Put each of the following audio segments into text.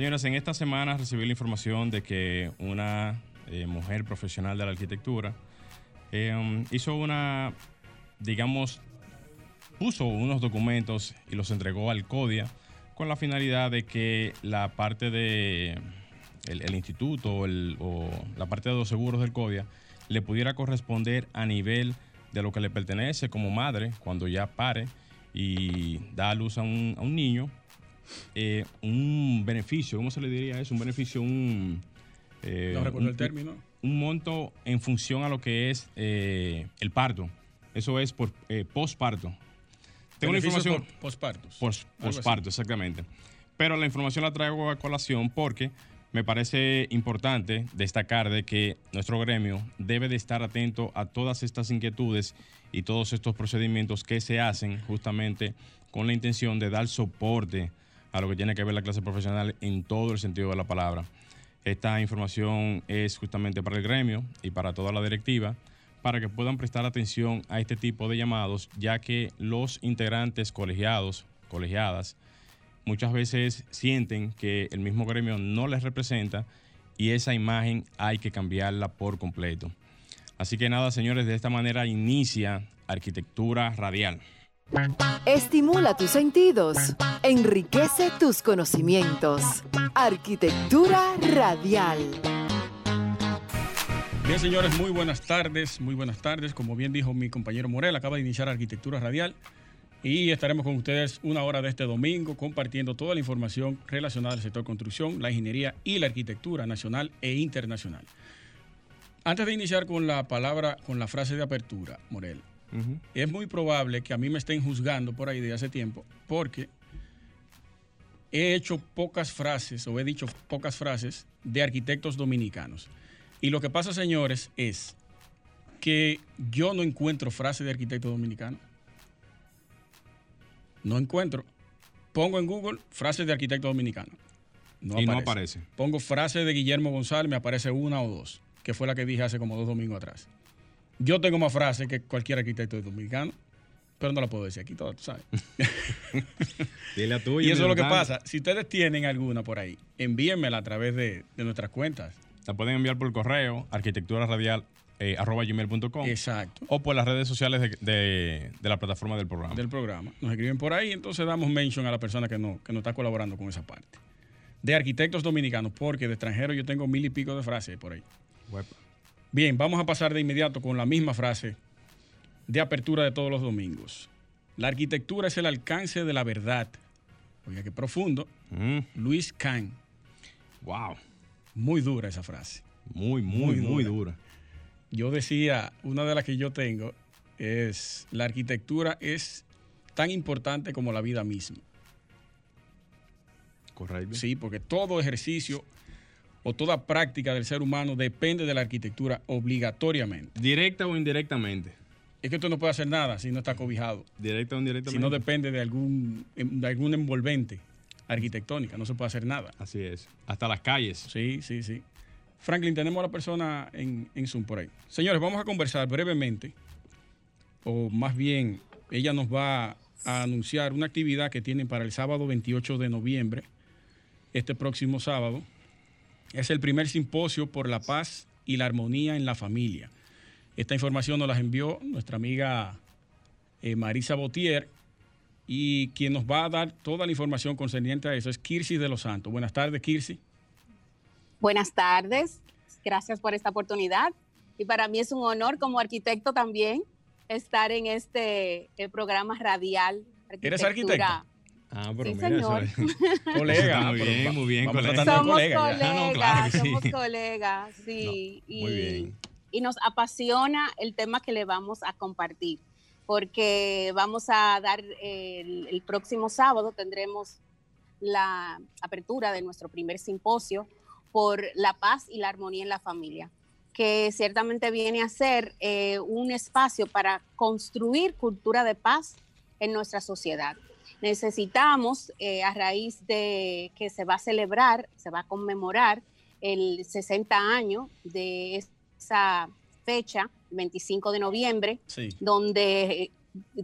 Señores, en esta semana recibí la información de que una eh, mujer profesional de la arquitectura eh, hizo una, digamos, puso unos documentos y los entregó al CODIA con la finalidad de que la parte de el, instituto o la parte de los seguros del CODIA le pudiera corresponder a nivel de lo que le pertenece como madre cuando ya pare y da a luz a un, a un niño eh, un beneficio, ¿cómo se le diría eso? Un beneficio, un... Eh, no recuerdo el término. Un monto en función a lo que es eh, el parto. Eso es por posparto. Tengo una información... Pospartos. Posparto, exactamente. Pero la información la traigo a colación porque me parece importante destacar de que nuestro gremio debe de estar atento a todas estas inquietudes y todos estos procedimientos que se hacen justamente con la intención de dar soporte a lo que tiene que ver la clase profesional en todo el sentido de la palabra. Esta información es justamente para el gremio y para toda la directiva, para que puedan prestar atención a este tipo de llamados, ya que los integrantes colegiados, colegiadas, muchas veces sienten que el mismo gremio no les representa y esa imagen hay que cambiarla por completo. Así que nada, señores, de esta manera inicia Arquitectura Radial. Estimula tus sentidos, enriquece tus conocimientos. Arquitectura radial. Bien, señores, muy buenas tardes, muy buenas tardes. Como bien dijo mi compañero Morel, acaba de iniciar Arquitectura Radial y estaremos con ustedes una hora de este domingo compartiendo toda la información relacionada al sector construcción, la ingeniería y la arquitectura nacional e internacional. Antes de iniciar con la palabra, con la frase de apertura, Morel, es muy probable que a mí me estén juzgando por ahí de hace tiempo, porque he hecho pocas frases o he dicho pocas frases de arquitectos dominicanos. Y lo que pasa, señores, es que yo no encuentro frases de arquitecto dominicano. No encuentro. Pongo en Google frases de arquitecto dominicano. y no aparece. Pongo frases de Guillermo González, me aparece una o dos, que fue la que dije hace como dos domingos atrás. Yo tengo más frases que cualquier arquitecto dominicano, pero no la puedo decir aquí todas, tú sabes. Dile a tuya. Y eso es lo que pasa. Si ustedes tienen alguna por ahí, envíenmela a través de, nuestras cuentas. La pueden enviar por correo, arquitectura radial eh, gmail.com. Exacto. O por las redes sociales de, la plataforma del programa. Del programa. Nos escriben por ahí, entonces damos mention a la persona que no, que no está colaborando con esa parte. De arquitectos dominicanos, porque de extranjeros yo tengo mil y pico de frases por ahí. Bien, vamos a pasar de inmediato con la misma frase de apertura de todos los domingos. La arquitectura es el alcance de la verdad. Oiga, qué profundo. Mm. Luis Kahn. Wow. Muy dura esa frase. Muy, muy, muy, dura. Yo decía, una de las que yo tengo es, la arquitectura es tan importante como la vida misma. Correcto. Sí, porque todo ejercicio o toda práctica del ser humano depende de la arquitectura obligatoriamente. Directa o indirectamente. Es que tú no puedes hacer nada si no está cobijado. Directa o indirectamente. Si no depende de algún, de algún envolvente arquitectónica, no se puede hacer nada. Así es. Hasta las calles. Sí, sí, sí. Franklin, tenemos a la persona en, en Zoom por ahí. Señores, vamos a conversar brevemente, o más bien, ella nos va a anunciar una actividad que tienen para el sábado 28 de noviembre, este próximo sábado, es el primer simposio por la paz y la armonía en la familia. Esta información nos la envió nuestra amiga eh, Marisa Botier y quien nos va a dar toda la información concerniente a eso es Kirsi de los Santos. Buenas tardes, Kirsi. Buenas tardes, gracias por esta oportunidad y para mí es un honor como arquitecto también estar en este eh, programa radial. ¿Eres arquitecta? Ah, pero sí, mira, señor. colega. muy bien, muy bien, colega. Somos colegas, somos colegas, sí. muy bien. Y nos apasiona el tema que le vamos a compartir, porque vamos a dar el, el próximo sábado, tendremos la apertura de nuestro primer simposio por la paz y la armonía en la familia, que ciertamente viene a ser eh, un espacio para construir cultura de paz en nuestra sociedad. Necesitamos, eh, a raíz de que se va a celebrar, se va a conmemorar el 60 años de esa fecha, 25 de noviembre, donde eh,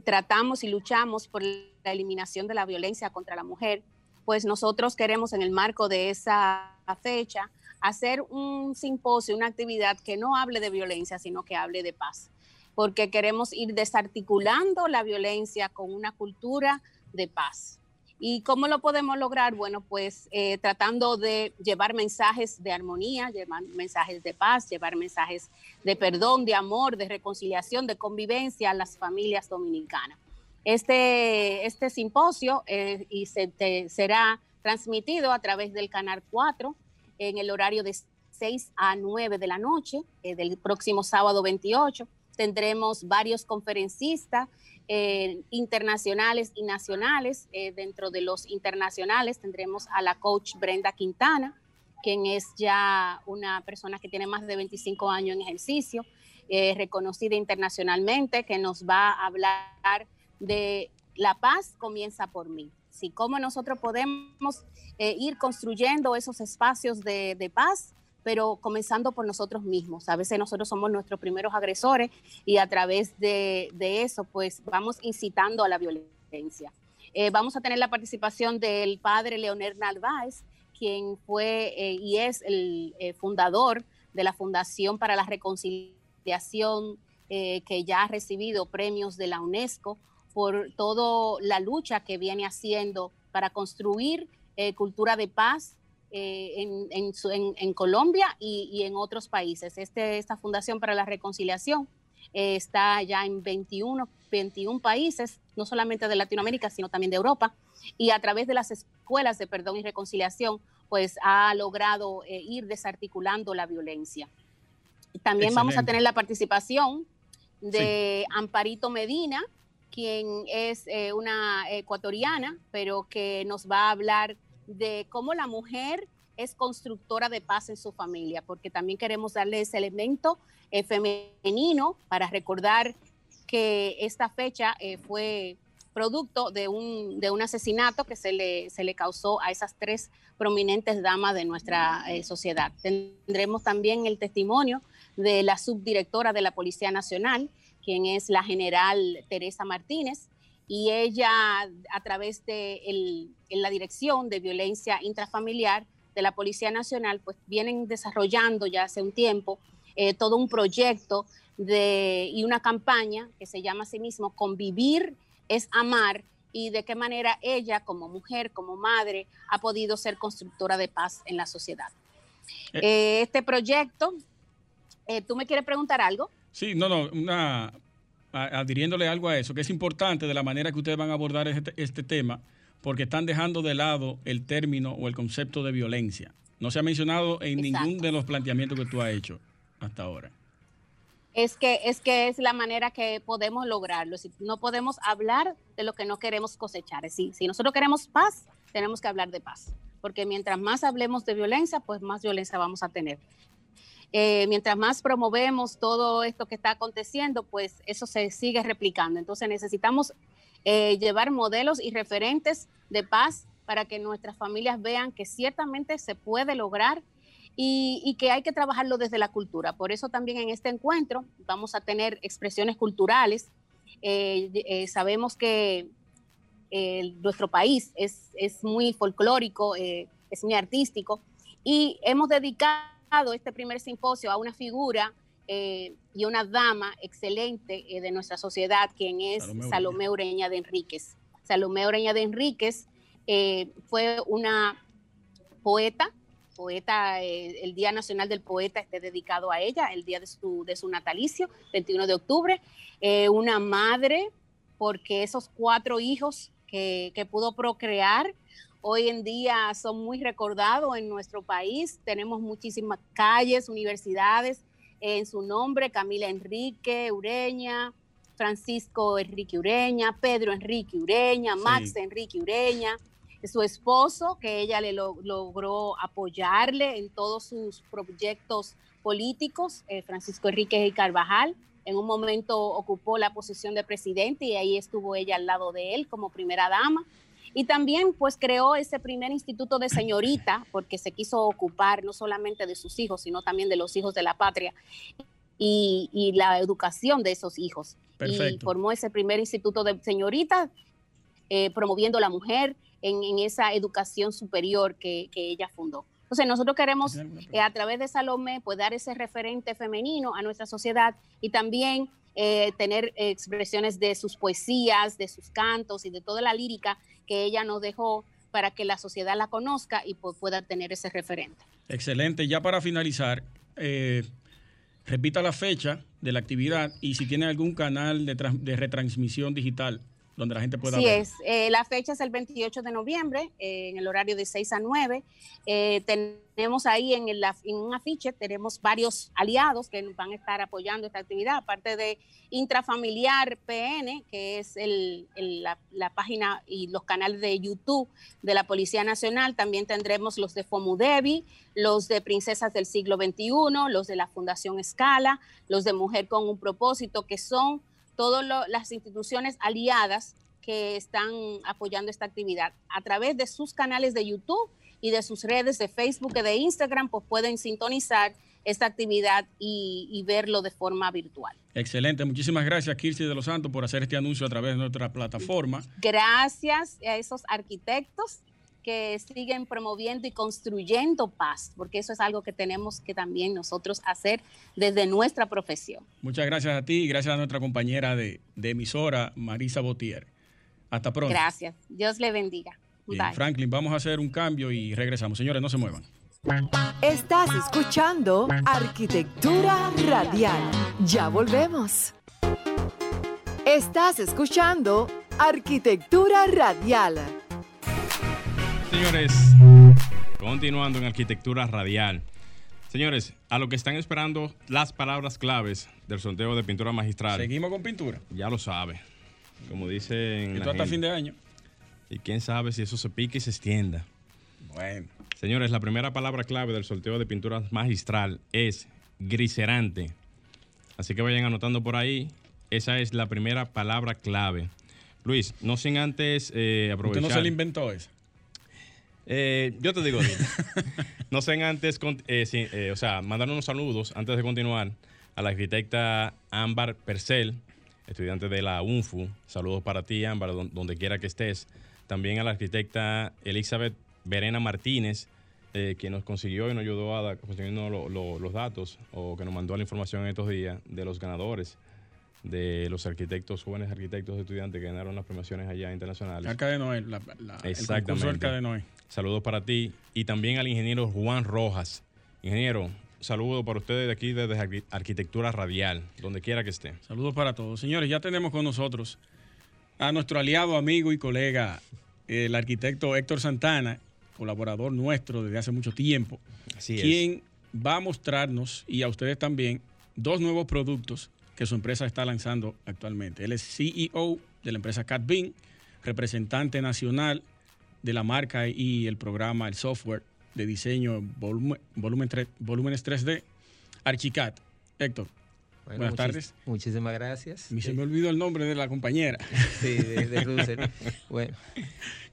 tratamos y luchamos por la eliminación de la violencia contra la mujer, pues nosotros queremos en el marco de esa fecha hacer un simposio, una actividad que no hable de violencia, sino que hable de paz, porque queremos ir desarticulando la violencia con una cultura de paz. ¿Y cómo lo podemos lograr? Bueno, pues eh, tratando de llevar mensajes de armonía, llevar mensajes de paz, llevar mensajes de perdón, de amor, de reconciliación, de convivencia a las familias dominicanas. Este, este simposio eh, y se, será transmitido a través del Canal 4 en el horario de 6 a 9 de la noche eh, del próximo sábado 28. Tendremos varios conferencistas eh, internacionales y nacionales. Eh, dentro de los internacionales tendremos a la coach Brenda Quintana, quien es ya una persona que tiene más de 25 años en ejercicio, eh, reconocida internacionalmente, que nos va a hablar de la paz comienza por mí. Si cómo nosotros podemos ir construyendo esos espacios de paz pero comenzando por nosotros mismos. A veces nosotros somos nuestros primeros agresores y a través de, eso, pues vamos incitando a la violencia. Eh, vamos a tener la participación del padre Leonel Narváez, quien fue eh, y es el eh, fundador de la Fundación para la Reconciliación, que ya ha recibido premios de la UNESCO por toda la lucha que viene haciendo para construir cultura de paz eh, en, Colombia y, en otros países. Este, esta Fundación para la Reconciliación eh, está ya en 21, 21 países, no solamente de Latinoamérica, sino también de Europa, y a través de las escuelas de perdón y reconciliación, pues ha logrado eh, ir desarticulando la violencia. También vamos a tener la participación de Amparito Medina, quien es una ecuatoriana, pero que nos va a hablar de cómo la mujer es constructora de paz en su familia, porque también queremos darle ese elemento eh, femenino para recordar que esta fecha eh, fue producto de un, de un asesinato que se le, se le causó a esas tres prominentes damas de nuestra eh, sociedad. Tendremos también el testimonio de la subdirectora de la Policía Nacional, quien es la general Teresa Martínez, y ella a través de la Dirección de Violencia Intrafamiliar de la Policía Nacional, pues vienen desarrollando ya hace un tiempo eh, todo un proyecto de, y una campaña que se llama a sí mismo Convivir es Amar y de qué manera ella como mujer, como madre, ha podido ser constructora de paz en la sociedad. Eh. Eh, este proyecto, ¿tú me quieres preguntar algo? Sí, no, no, una, adhiriéndole algo a eso, que es importante de la manera que ustedes van a abordar este, este, tema, porque están dejando de lado el término o el concepto de violencia. No se ha mencionado en ningún de los planteamientos que tú has hecho hasta ahora. Es que, es que es la manera que podemos lograrlo. Si no podemos hablar de lo que no queremos cosechar. Decir, si nosotros queremos paz, tenemos que hablar de paz. Porque mientras más hablemos de violencia, pues más violencia vamos a tener. Eh, mientras más promovemos todo esto que está aconteciendo, pues eso se sigue replicando. Entonces necesitamos eh, llevar modelos y referentes de paz para que nuestras familias vean que ciertamente se puede lograr y, que hay que trabajarlo desde la cultura. Por eso también en este encuentro vamos a tener expresiones culturales. Eh, sabemos que nuestro país es, es muy folclórico, es muy artístico y hemos dedicado este primer simposio a una figura eh, y una dama excelente eh, de nuestra sociedad, quien es Salomé, Ureña de Enríquez. Salomé Ureña de Enríquez eh, fue una poeta, poeta, el Día Nacional del Poeta esté dedicado a ella, el día de su, de su natalicio, 21 de octubre, una madre, porque esos cuatro hijos que, que pudo procrear, hoy en día son muy recordados en nuestro país. Tenemos muchísimas calles, universidades en su nombre, Camila Enrique Ureña, Francisco Enrique Ureña, Pedro Enrique Ureña, Max Enrique Ureña. su esposo, que ella le logró apoyarle en todos sus proyectos políticos, eh, Francisco Enrique y Carvajal. En un momento ocupó la posición de presidente y ahí estuvo ella al lado de él como primera dama. Y también pues creó ese primer instituto de señorita porque se quiso ocupar no solamente de sus hijos, sino también de los hijos de la patria y, la educación de esos hijos. Y formó ese primer instituto de señorita eh, promoviendo la mujer en, esa educación superior que, ella fundó. Entonces, nosotros queremos eh, a través de Salomé pues, dar ese referente femenino a nuestra sociedad y también eh, tener expresiones de sus poesías, de sus cantos y de toda la lírica que ella nos dejó para que la sociedad la conozca y pueda tener ese referente. Excelente. Ya para finalizar, repita la fecha de la actividad y si tiene algún canal de retransmisión digital donde la gente pueda sí es. Eh, la fecha es el 28 de noviembre, eh, en el horario de 6 a 9. Eh, tenemos ahí en, el, en un afiche, tenemos varios aliados que van a estar apoyando esta actividad, aparte de Intrafamiliar PN, que es el, la, la, página y los canales de YouTube de la Policía Nacional. También tendremos los de FOMUDEBI, los de Princesas del Siglo XXI, los de la Fundación Escala, los de Mujer con un Propósito, que son todas las instituciones aliadas que están apoyando esta actividad. A través de sus canales de YouTube y de sus redes de Facebook y de Instagram, pues pueden sintonizar esta actividad y, verlo de forma virtual. Excelente, muchísimas gracias Kirsi de los Santos por hacer este anuncio a través de nuestra plataforma. Gracias a esos arquitectos que siguen promoviendo y construyendo paz, porque eso es algo que tenemos que también nosotros hacer desde nuestra profesión. Muchas gracias a ti y gracias a nuestra compañera de, emisora, Marisa Botier. Hasta pronto. Gracias. Dios le bendiga. Franklin, vamos a hacer un cambio y regresamos. Señores, no se muevan. Estás escuchando Arquitectura Radial. Ya volvemos. Estás escuchando Arquitectura Radial. Señores, continuando en arquitectura radial. Señores, a lo que están esperando las palabras claves del sorteo de pintura magistral. Seguimos con pintura. Ya lo sabe. Como dicen. Esto hasta fin de año. Y quién sabe si eso se pique y se extienda. Bueno. Señores, la primera palabra clave del sorteo de pintura magistral es griserante. Así que vayan anotando por ahí. Esa es la primera palabra clave. Luis, no sin antes eh, aprovechar. ¿Usted no se le inventó esa? Eh, yo te digo, no sé antes, eh, eh, o sea, mandar unos saludos antes de continuar a la arquitecta Ámbar Percel, estudiante de la UNFU. Saludos para ti, Ámbar, donde quiera que estés. También a la arquitecta Elizabeth Verena Martínez, que nos consiguió y nos ayudó a conseguir los datos o que nos mandó la información en estos días de los ganadores de los arquitectos, jóvenes arquitectos estudiantes que ganaron las premiaciones allá internacionales. Arca de Noé, la, Exactamente. de Noé. Saludos para ti y también al ingeniero Juan Rojas. Ingeniero, saludo para ustedes de aquí desde Arquitectura Radial, donde quiera que esté. Saludos para todos. Señores, ya tenemos con nosotros a nuestro aliado, amigo y colega, el arquitecto Héctor Santana, colaborador nuestro desde hace mucho tiempo, Así quien va a mostrarnos y a ustedes también dos nuevos productos que su empresa está lanzando actualmente. Él es CEO de la empresa CatBean, representante nacional de la marca y el programa, el software de diseño volumen, volumen 3, volúmenes 3D, Archicat. Héctor, buenas tardes. Muchísimas gracias. se me olvidó el nombre de la compañera. Sí, de, de bueno.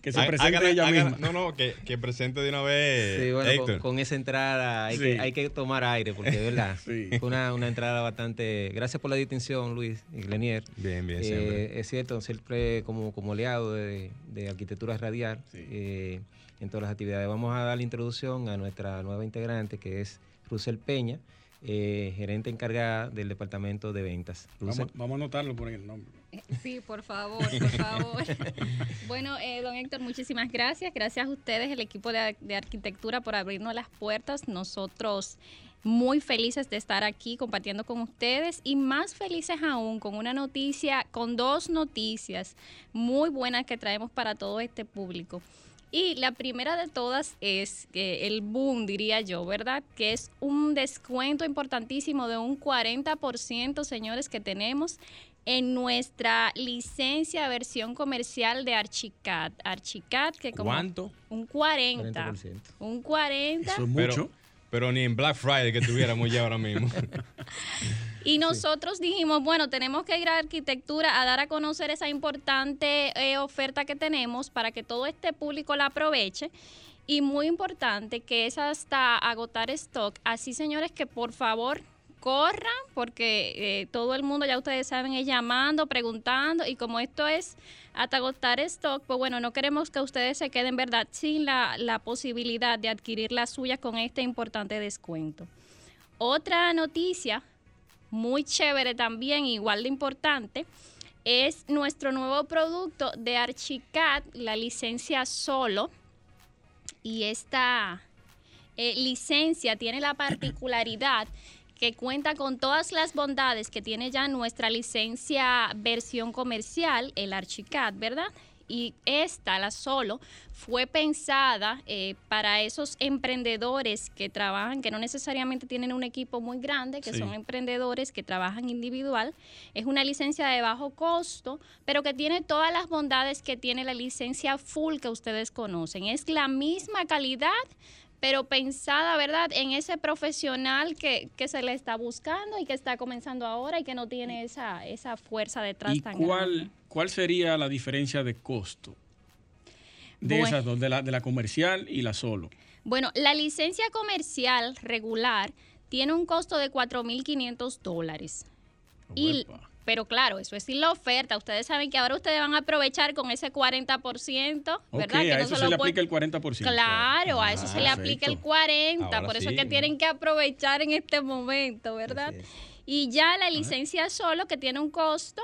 Que se presente ella misma. No, no, que, que, presente de una vez. Sí, bueno, con, esa entrada hay, que, hay que tomar aire, porque de verdad fue una, una, entrada bastante. Gracias por la distinción, Luis y Glenier. Bien, bien, eh, Es cierto, siempre como, como aliado de, de arquitectura radial eh, en todas las actividades. Vamos a dar la introducción a nuestra nueva integrante, que es Rusel Peña. Eh, gerente encargada del departamento de ventas. Vamos, vamos, a anotarlo por el nombre. Sí, por favor, por favor. bueno, eh, don Héctor, muchísimas gracias. Gracias a ustedes, el equipo de, arquitectura, por abrirnos las puertas. Nosotros muy felices de estar aquí compartiendo con ustedes y más felices aún con una noticia, con dos noticias muy buenas que traemos para todo este público. Y la primera de todas es eh, el boom, diría yo, ¿verdad? Que es un descuento importantísimo de un 40%, señores, que tenemos en nuestra licencia versión comercial de Archicad. Archicad, que como... ¿Cuánto? Un 40. 40%. Un 40. Eso es mucho. pero ni en Black Friday que tuviéramos ya ahora mismo. Y nosotros dijimos, bueno, tenemos que ir a arquitectura a dar a conocer esa importante eh, oferta que tenemos para que todo este público la aproveche. Y muy importante que es hasta agotar stock. Así, señores, que por favor corran, porque eh, todo el mundo, ya ustedes saben, es llamando, preguntando. Y como esto es hasta agotar stock, pues bueno, no queremos que ustedes se queden, ¿verdad?, sin la, la posibilidad de adquirir la suya con este importante descuento. Otra noticia muy chévere también, igual de importante, es nuestro nuevo producto de Archicad, la licencia solo. Y esta eh, licencia tiene la particularidad que cuenta con todas las bondades que tiene ya nuestra licencia versión comercial, el Archicad, ¿verdad? Y esta, la solo, fue pensada eh, para esos emprendedores que trabajan, que no necesariamente tienen un equipo muy grande, que Sí. son emprendedores que trabajan individual. Es una licencia de bajo costo, pero que tiene todas las bondades que tiene la licencia full que ustedes conocen. Es la misma calidad, pero pensada, ¿verdad?, en ese profesional que, que se le está buscando y que está comenzando ahora y que no tiene esa, esa fuerza detrás ¿Y tan cuál, grande. cuál sería la diferencia de costo de Bueno. esas dos, de la, de la comercial y la solo? Bueno, la licencia comercial regular tiene un costo de 4.500 dólares. Y, Uepa. Pero claro, eso es sin la oferta. Ustedes saben que ahora ustedes van a aprovechar con ese 40%, Ok, ¿verdad? que a no eso se le aplica el 40%. Claro, a eso se le aplica el perfecto. 40, Ahora por eso sí. es que tienen que aprovechar en este momento, ¿verdad? Y ya la licencia solo, que tiene un costo,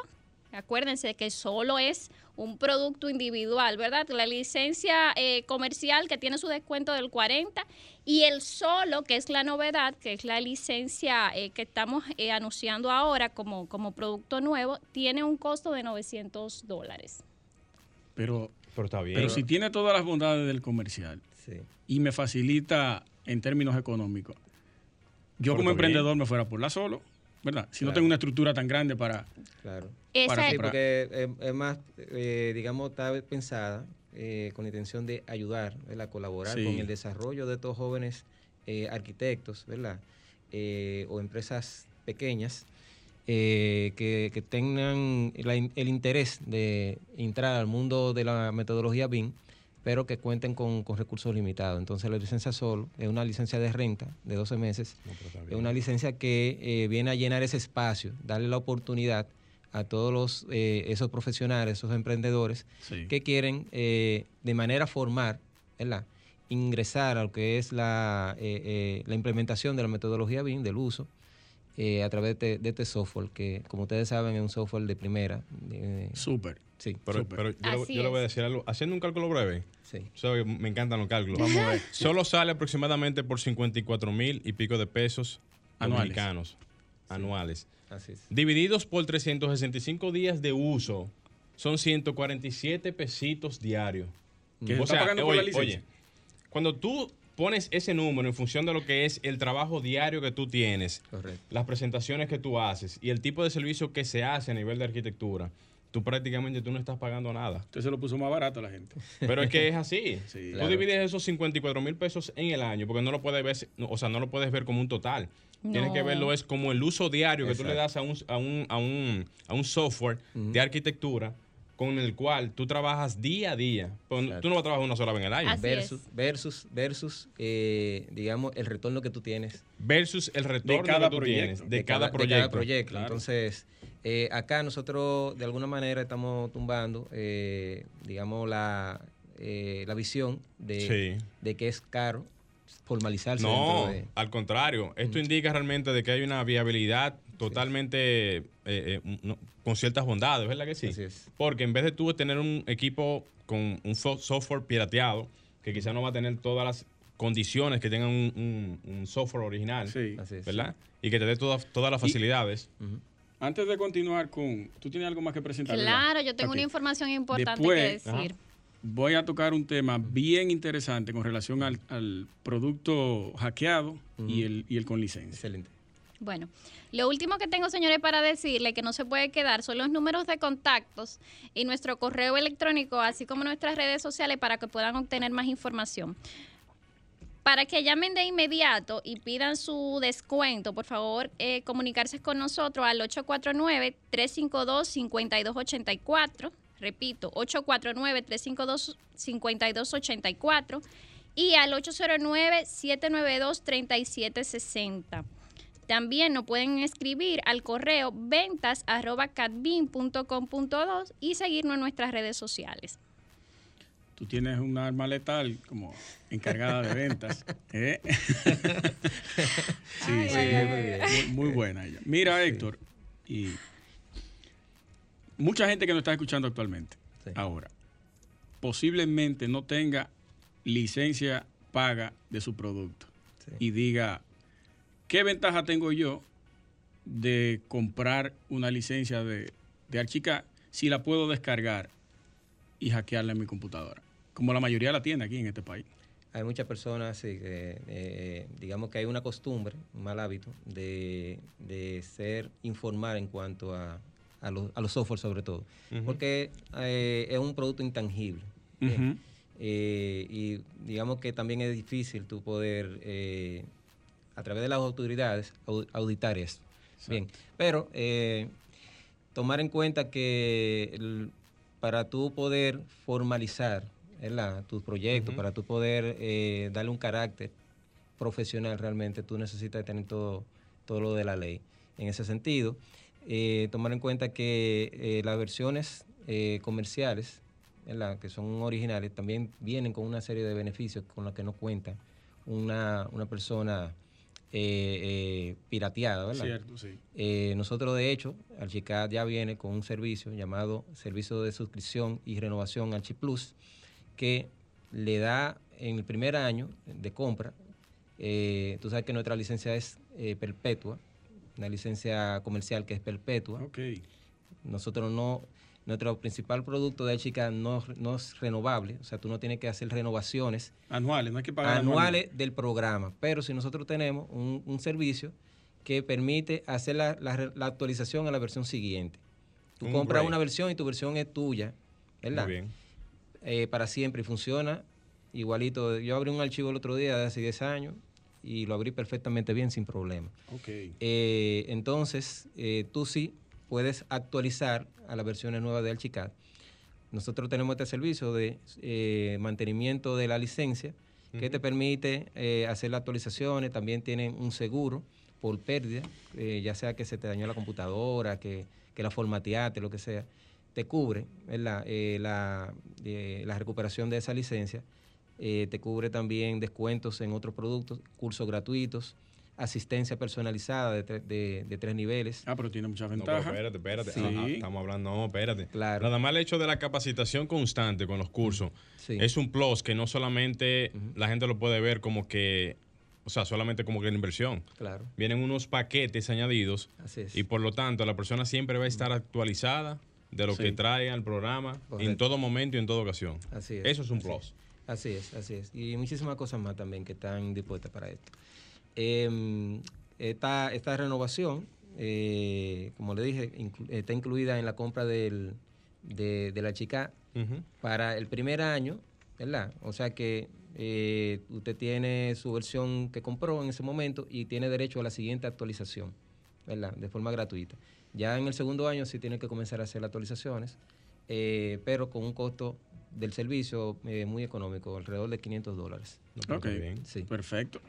acuérdense que solo es un producto individual, ¿verdad? La licencia eh, comercial que tiene su descuento del 40 y el solo, que es la novedad, que es la licencia eh, que estamos eh, anunciando ahora como, como producto nuevo, tiene un costo de 900 dólares. Pero, Pero está bien. pero si tiene todas las bondades del comercial Sí. y me facilita en términos económicos, yo Pero como bien. emprendedor me fuera por la solo, ¿verdad? Si no tengo una estructura tan grande para... Claro. Para es- Sí, porque es, es más, eh, digamos, está pensada eh, con la intención de ayudar, ¿verdad? Colaborar Sí. con el desarrollo de estos jóvenes eh, arquitectos, ¿verdad? Eh, o empresas pequeñas eh, que, que tengan la el interés de entrar al mundo de la metodología BIM, pero que cuenten con, con recursos limitados. Entonces, la licencia solo es una licencia de renta de 12 meses No, es una licencia que eh, viene a llenar ese espacio, darle la oportunidad a todos los, eh, esos profesionales, esos emprendedores Sí. que quieren eh, de manera formal, ¿verdad? ingresar a lo que es la, la implementación de la metodología BIM, del uso, eh, a través de, de este software, que como ustedes saben es un software de primera. eh, Súper. sí, Pero, pero yo, yo le voy a decir algo. Haciendo un cálculo breve, sí. sabe que me encantan los cálculos. Vamos a ver. Solo sale aproximadamente por 54 mil y pico de pesos Anuales. dominicanos anuales. Así es. Divididos por 365 días de uso, son 147 pesitos diarios. Que se O sea, pagando por oye, la licencia. oye, cuando tú pones ese número en función de lo que es el trabajo diario que tú tienes, Correcto. las presentaciones que tú haces y el tipo de servicio que se hace a nivel de arquitectura, tú prácticamente tú no estás pagando nada. Usted se lo puso más barato a la gente. Pero es que es así. Sí. Tú Claro. divides esos 54 mil pesos en el año porque no lo puedes ver, o sea, no lo puedes ver como un total. Tienes que verlo es como el uso diario que tú le das a un, a un, a un, a un software de arquitectura con el cual tú trabajas día a día. Pero Exacto. tú no vas a trabajar una sola vez en el año. Así Versus, es. versus, versus eh, digamos, el retorno que tú tienes Versus el retorno cada que tú proyecto. tienes de, cada, proyecto. de cada proyecto. Claro. Entonces, eh, acá nosotros de alguna manera estamos tumbando, eh, digamos, la, eh, la visión de, Sí. de que es caro formalizarse No, dentro de... al contrario. Esto indica realmente de que hay una viabilidad totalmente eh, eh, no- con ciertas bondades, ¿verdad que sí? Así es. Porque en vez de tú tener un equipo con un software pirateado, que quizás no va a tener todas las condiciones que tenga un, un- un software original, Sí. Así es. ¿verdad? Y que te dé todas todas las facilidades. Antes de continuar con... ¿Tú tienes algo más que presentar? Claro, yo tengo una información importante Después- que decir. voy a tocar un tema bien interesante con relación al, al producto hackeado y, el, y el con licencia. Excelente. Bueno, lo último que tengo, señores, para decirle que no se puede quedar son los números de contactos y nuestro correo electrónico, así como nuestras redes sociales para que puedan obtener más información. Para que llamen de inmediato y pidan su descuento, por favor, eh, comunicarse con nosotros al 849-352-5284. Repito, 849-352-5284 y al 809-792-3760. También nos pueden escribir al correo ventas y seguirnos en nuestras redes sociales. Tú tienes un arma letal como encargada de ventas. ¿eh? sí, Ay, sí, ay, muy, ay. muy- muy buena ella. Mira, Héctor, y mucha gente que nos está escuchando actualmente, Sí. ahora, posiblemente no tenga licencia paga de su producto Sí. y diga, ¿qué ventaja tengo yo de comprar una licencia de, de Archicad si la puedo descargar y hackearla en mi computadora? Como la mayoría la tiene aquí en este país. Hay muchas personas, sí, que, eh, digamos que hay una costumbre, un mal hábito, de, de ser informar en cuanto a, a, los, a los software sobre todo, porque eh, es un producto intangible. Eh, y digamos que también es difícil tú poder, eh, a través de las autoridades, au- auditar esto. Bien, pero eh, tomar en cuenta que el- para tú poder formalizar ¿verdad? tus proyectos, para tú poder eh, darle un carácter profesional realmente, tú necesitas tener todo, todo lo de la ley. En ese sentido, eh, tomar en cuenta que las versiones comerciales, ¿verdad? que son originales, también vienen con una serie de beneficios con los que no cuenta una, una persona eh, eh, pirateada, ¿verdad? Cierto, sí. Eh, nosotros, de hecho, Archicad ya viene con un servicio llamado Servicio de Suscripción y Renovación Archiplus, que le da en el primer año de compra, tú sabes que nuestra licencia es perpetua, una licencia comercial que es perpetua. Ok. Nosotros no, nuestro principal producto de Archicad no, no es renovable, o sea, tú no tienes que hacer renovaciones Anuales, no hay que pagar anuales del programa. Pero si nosotros tenemos un, un servicio que permite hacer la, la actualización a la versión siguiente. Tú Un compras una versión y tu versión es tuya, ¿verdad? Muy bien. Eh, para siempre y funciona igualito. Yo abrí un archivo el otro día de hace 10 años y lo abrí perfectamente bien sin problema. Ok. Eh, entonces, eh, tú sí puedes actualizar a las versiones nuevas de Archicad. Nosotros tenemos este servicio de eh, mantenimiento de la licencia que te permite eh, hacer las actualizaciones. También tienen un seguro por pérdida, eh, ya sea que se te dañó la computadora, que, que la formateaste, lo que sea. Te cubre la, eh, la recuperación de esa licencia. Te cubre también descuentos en otros productos, cursos gratuitos, asistencia personalizada de, tre- de- de tres niveles. Ah, pero tiene muchas No, ventajas. espérate, espérate. Sí. Ajá, estamos hablando, no, espérate. Claro. Nada más el hecho de la capacitación constante con los cursos Sí. es un plus que no solamente la gente lo puede ver como que, o sea, solamente como que en inversión. Claro, Vienen unos paquetes añadidos así es. y por lo tanto la persona siempre va a estar actualizada de lo Sí. que trae al programa en todo momento y en toda ocasión. Así es. Eso es un así plus. Así es, así es. Y muchísimas cosas más también que están dispuestas para esto. Eh, esta, esta renovación, eh, como le dije, inclu- está incluida en la compra del, de, de la chica para el primer año, ¿verdad? O sea que eh, usted tiene su versión que compró en ese momento y tiene derecho a la siguiente actualización, ¿verdad? De forma gratuita. Ya en el segundo año sí tiene que comenzar a hacer las actualizaciones, eh, pero con un costo del servicio eh, muy económico, alrededor de 500 dólares. Ok. bien. Sí. Perfecto.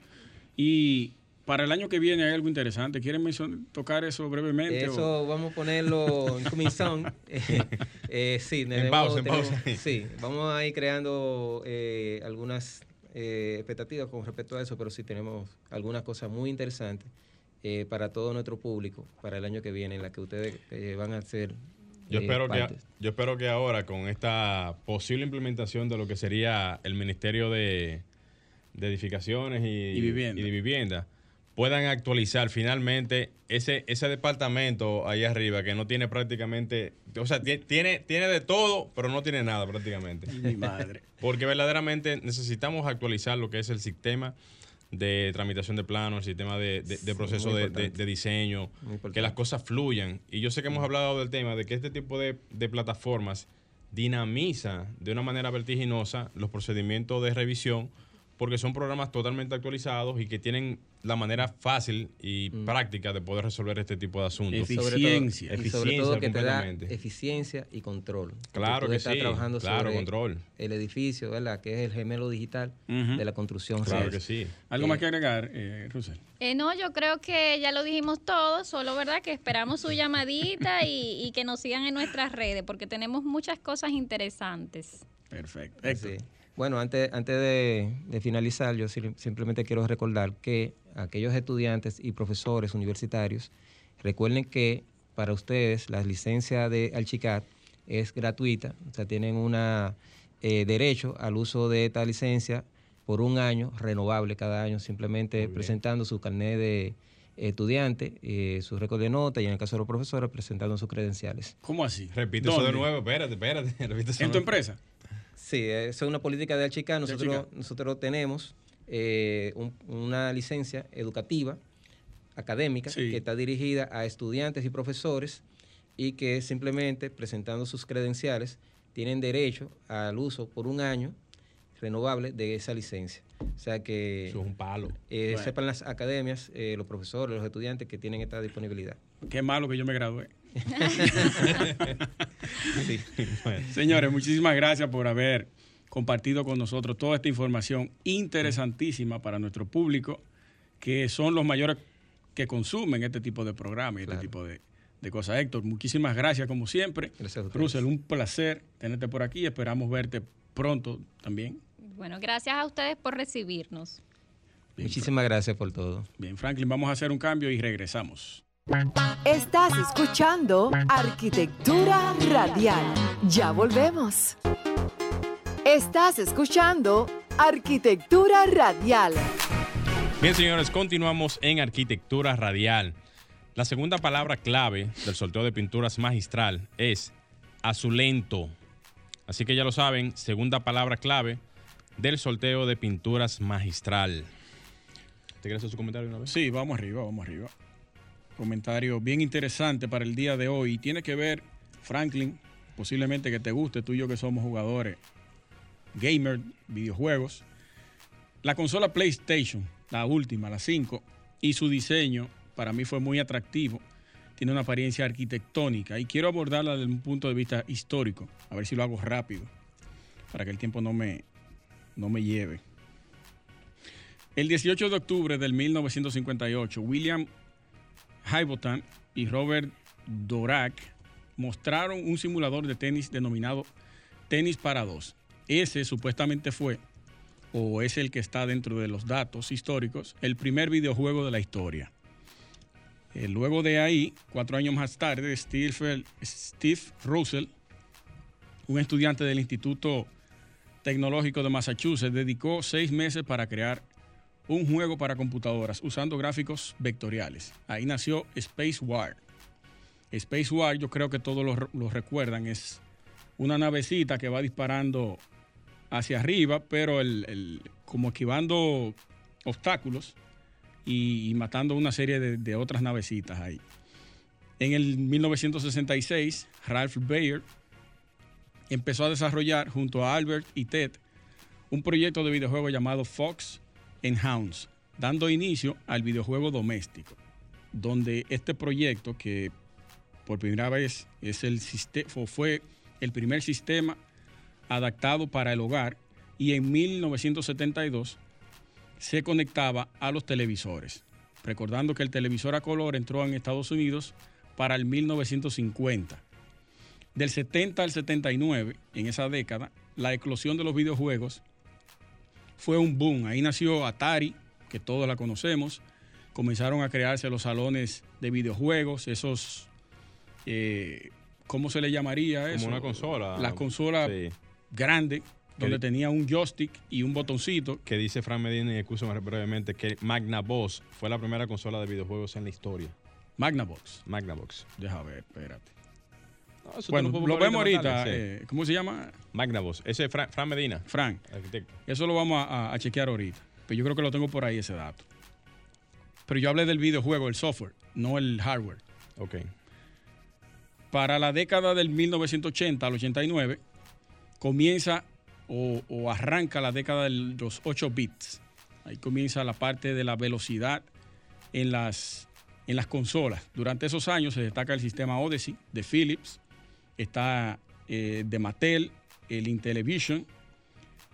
Y para el año que viene hay algo interesante. ¿Quieren mencionar- tocar eso brevemente? o- Eso vamos a ponerlo en comisión. Eh, eh, sí, tenemos- pausa, en tenemos- pausa. Sí, vamos a ir creando eh, algunas eh, expectativas con respecto a eso, pero sí tenemos algunas cosas muy interesantes eh, para todo nuestro público para el año que viene, en la que ustedes eh, van a ser. Yo espero, que, yo espero que ahora, con esta posible implementación de lo que sería el Ministerio de, de Edificaciones y, Y Vivienda. y de Vivienda, puedan actualizar finalmente ese, ese departamento ahí arriba que no tiene prácticamente, o sea, tiene, tiene de todo, pero no tiene nada prácticamente. Mi madre. Porque verdaderamente necesitamos actualizar lo que es el sistema de tramitación de planos, el sistema de, proceso de, diseño, que las cosas fluyan. Y yo sé que hemos hablado del tema de que este tipo de, plataformas dinamiza de una manera vertiginosa los procedimientos de revisión porque son programas totalmente actualizados y que tienen la manera fácil y mm. práctica de poder resolver este tipo de asuntos. Eficiencia. Y sobre todo, que te da eficiencia y control. Claro que sí. trabajando claro, control. el edificio, ¿verdad? Que es el gemelo digital de la construcción. Claro que sí. ¿Algo más que agregar, eh, eh, no, yo creo que ya lo dijimos todo, solo verdad que esperamos su llamadita y, que nos sigan en nuestras redes, porque tenemos muchas cosas interesantes. Perfecto. Bueno, antes, antes de, finalizar, yo simplemente quiero recordar que aquellos estudiantes y profesores universitarios, recuerden que para ustedes la licencia de Alchicat es gratuita, o sea, tienen un eh, derecho al uso de esta licencia por un año, renovable cada año, simplemente presentando su carnet de estudiante, eh, su récord de nota y en el caso de los profesores presentando sus credenciales. ¿Cómo así? Repite eso de nuevo, espérate, espérate. ¿En tu empresa? Sí, esa es una política de Alchica. Nosotros, nosotros tenemos eh, una licencia educativa, académica, que está dirigida a estudiantes y profesores y que simplemente presentando sus credenciales tienen derecho al uso por un año renovable de esa licencia. O sea que... Eso es un palo. Eh, sepan las academias, eh, los profesores, los estudiantes que tienen esta disponibilidad. Qué malo que yo me gradué. Señores, muchísimas gracias por haber compartido con nosotros toda esta información interesantísima para nuestro público, que son los mayores que consumen este tipo de programas y este tipo de, cosas. Héctor, muchísimas gracias como siempre. Russell, un placer tenerte por aquí. Esperamos verte pronto también. Bueno, gracias a ustedes por recibirnos. muchísimas gracias por todo. Bien, Franklin, vamos a hacer un cambio y regresamos. Estás escuchando Arquitectura Radial. Ya volvemos. Estás escuchando Arquitectura Radial. Bien, señores, continuamos en Arquitectura Radial. La segunda palabra clave del sorteo de pinturas magistral es azulento. Así que ya lo saben, segunda palabra clave del sorteo de pinturas magistral. ¿Te quieres hacer su comentario una vez? Sí, vamos arriba, vamos arriba comentario bien interesante para el día de hoy. Tiene que ver, Franklin, posiblemente que te guste, tú y yo que somos jugadores, gamer, videojuegos. La consola PlayStation, la última, la 5, y su diseño para mí fue muy atractivo. Tiene una apariencia arquitectónica y quiero abordarla desde un punto de vista histórico. A ver si lo hago rápido, para que el tiempo no me, no me lleve. El 18 de octubre del 1958, William Hybotan y Robert Dorak mostraron un simulador de tenis denominado Tenis para dos. Ese supuestamente fue, o es el que está dentro de los datos históricos, el primer videojuego de la historia. Eh, luego de ahí, cuatro años más tarde, Steve, Steve Russell, un estudiante del Instituto Tecnológico de Massachusetts, dedicó seis meses para crear un juego para computadoras usando gráficos vectoriales. Ahí nació Space War. Space War, yo creo que todos lo, recuerdan, es una navecita que va disparando hacia arriba, pero el, como esquivando obstáculos y, matando una serie de, de, otras navecitas ahí. En el 1966, Ralph Baer empezó a desarrollar junto a Albert y Ted un proyecto de videojuego llamado Fox en Hounds, dando inicio al videojuego doméstico, donde este proyecto que por primera vez es el fue el primer sistema adaptado para el hogar y en 1972 se conectaba a los televisores. Recordando que el televisor a color entró en Estados Unidos para el 1950. Del 70 al 79, en esa década, la eclosión de los videojuegos fue un boom. Ahí nació Atari, que todos la conocemos. Comenzaron a crearse los salones de videojuegos, esos, eh, ¿cómo se le llamaría eso? Como una consola. Las consolas grandes, donde tenía un joystick y un botoncito. Que dice Fran Medina, y escúchame brevemente, que Magnavox fue la primera consola de videojuegos en la historia. Magnavox. Magnavox. Deja ver, espérate. No, eso Bueno, lo vemos ahorita. sí. eh, ¿Cómo se llama? Magnavox. Ese es Fran, Fran Medina, Frank. arquitecto. Eso lo vamos a, a- a chequear ahorita. Pero yo creo que lo tengo por ahí ese dato. Pero yo hablé del videojuego, el software, no el hardware. Ok. Para la década del 1980 al 89, comienza o, o arranca la década de los 8 bits. Ahí comienza la parte de la velocidad en las, en las consolas. Durante esos años se destaca el sistema Odyssey de Philips, está eh, de Mattel, el Intellivision,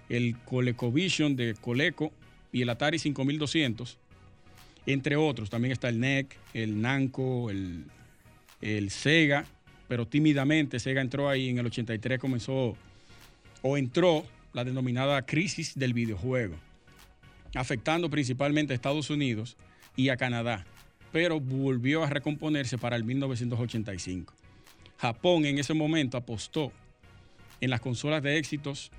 el ColecoVision de Coleco y el Atari 5200, entre otros. También está el NEC, el Namco, el, el Sega, pero tímidamente Sega entró ahí en el 83, comenzó o entró la denominada crisis del videojuego, afectando principalmente a Estados Unidos y a Canadá, pero volvió a recomponerse para el 1985. Japón en ese momento apostó en las consolas de éxitos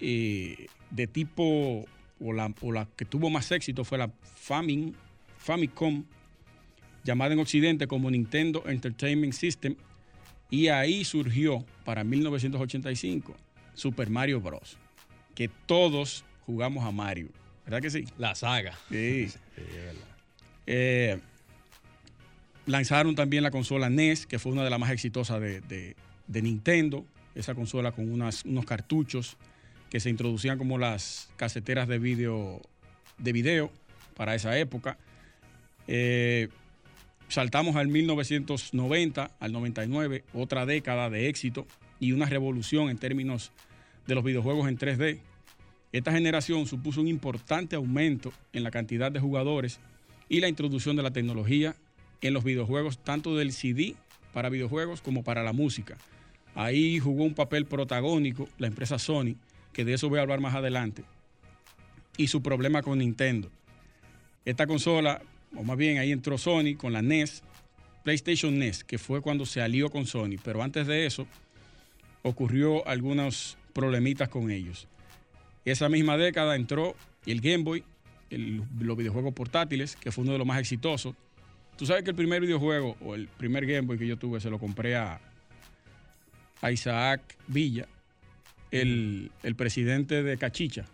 eh, de tipo, o la, o la que tuvo más éxito fue la Faming, Famicom, llamada en Occidente como Nintendo Entertainment System, y ahí surgió para 1985 Super Mario Bros. Que todos jugamos a Mario, ¿verdad que sí? La saga. Sí. Sí, es verdad. Eh, lanzaron también la consola NES, que fue una de las más exitosas de, de- Nintendo. Esa consola con unas- unos cartuchos que se introducían como las caseteras de video, de video para esa época. Eh, saltamos al 1990, al 99, otra década de éxito y una revolución en términos de los videojuegos en 3D. Esta generación supuso un importante aumento en la cantidad de jugadores y la introducción de la tecnología en los videojuegos, tanto del CD para videojuegos como para la música. Ahí jugó un papel protagónico la empresa Sony, que de eso voy a hablar más adelante, y su problema con Nintendo. Esta consola, o más bien ahí entró Sony con la NES, PlayStation NES, que fue cuando se alió con Sony, pero antes de eso ocurrió algunos problemitas con ellos. Esa misma década entró el Game Boy, el- los videojuegos portátiles, que fue uno de los más exitosos. Tú sabes que el primer videojuego o el primer Game Boy que yo tuve se lo compré a, a Isaac Villa, el, el presidente de Cachicha.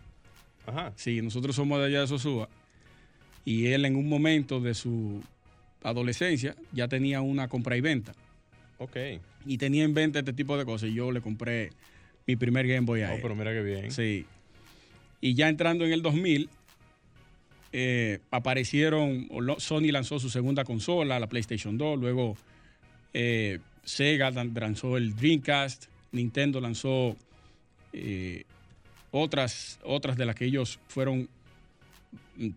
Ajá. Sí, nosotros somos de allá de Sosúa. Y él en un momento de su adolescencia ya tenía una compra y venta. Ok. Y tenía en venta este tipo de cosas. Y yo le compré mi primer Game Boy a Oh, él. pero mira qué bien. Sí. Y ya entrando en el 2000, eh, aparecieron, Sony lanzó su segunda consola, la PlayStation 2, luego eh, Sega lan- lanzó el Dreamcast, Nintendo lanzó eh, otras, otras de las que ellos fueron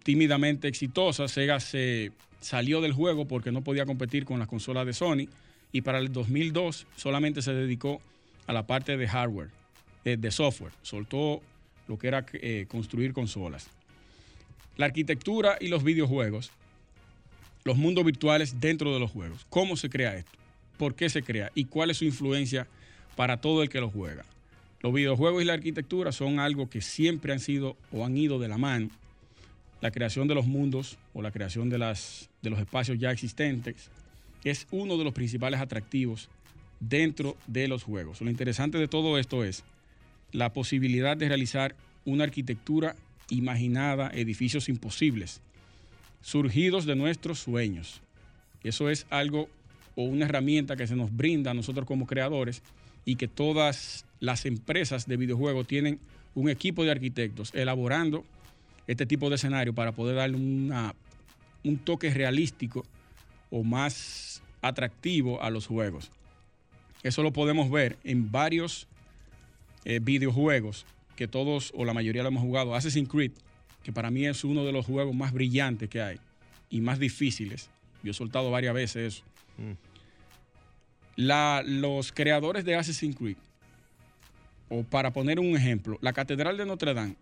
tímidamente exitosas. Sega se salió del juego porque no podía competir con las consolas de Sony y para el 2002 solamente se dedicó a la parte de hardware, de software. Soltó lo que era construir consolas. La arquitectura y los videojuegos, los mundos virtuales dentro de los juegos. ¿Cómo se crea esto? ¿Por qué se crea? ¿Y cuál es su influencia para todo el que lo juega? Los videojuegos y la arquitectura son algo que siempre han sido o han ido de la mano. La creación de los mundos o la creación de, las, de los espacios ya existentes es uno de los principales atractivos dentro de los juegos. Lo interesante de todo esto es la posibilidad de realizar una arquitectura imaginada, edificios imposibles, surgidos de nuestros sueños. Eso es algo o una herramienta que se nos brinda a nosotros como creadores y que todas las empresas de videojuegos tienen un equipo de arquitectos elaborando este tipo de escenario para poder darle un toque realístico o más atractivo a los juegos. Eso lo podemos ver en varios eh, videojuegos que todos o la mayoría lo hemos jugado. Assassin's Creed, que para mí es uno de los juegos más brillantes que hay y más difíciles. Yo he soltado varias veces eso. Mm. La- los creadores de Assassin's Creed, o para poner un ejemplo, la Catedral de Notre Dame,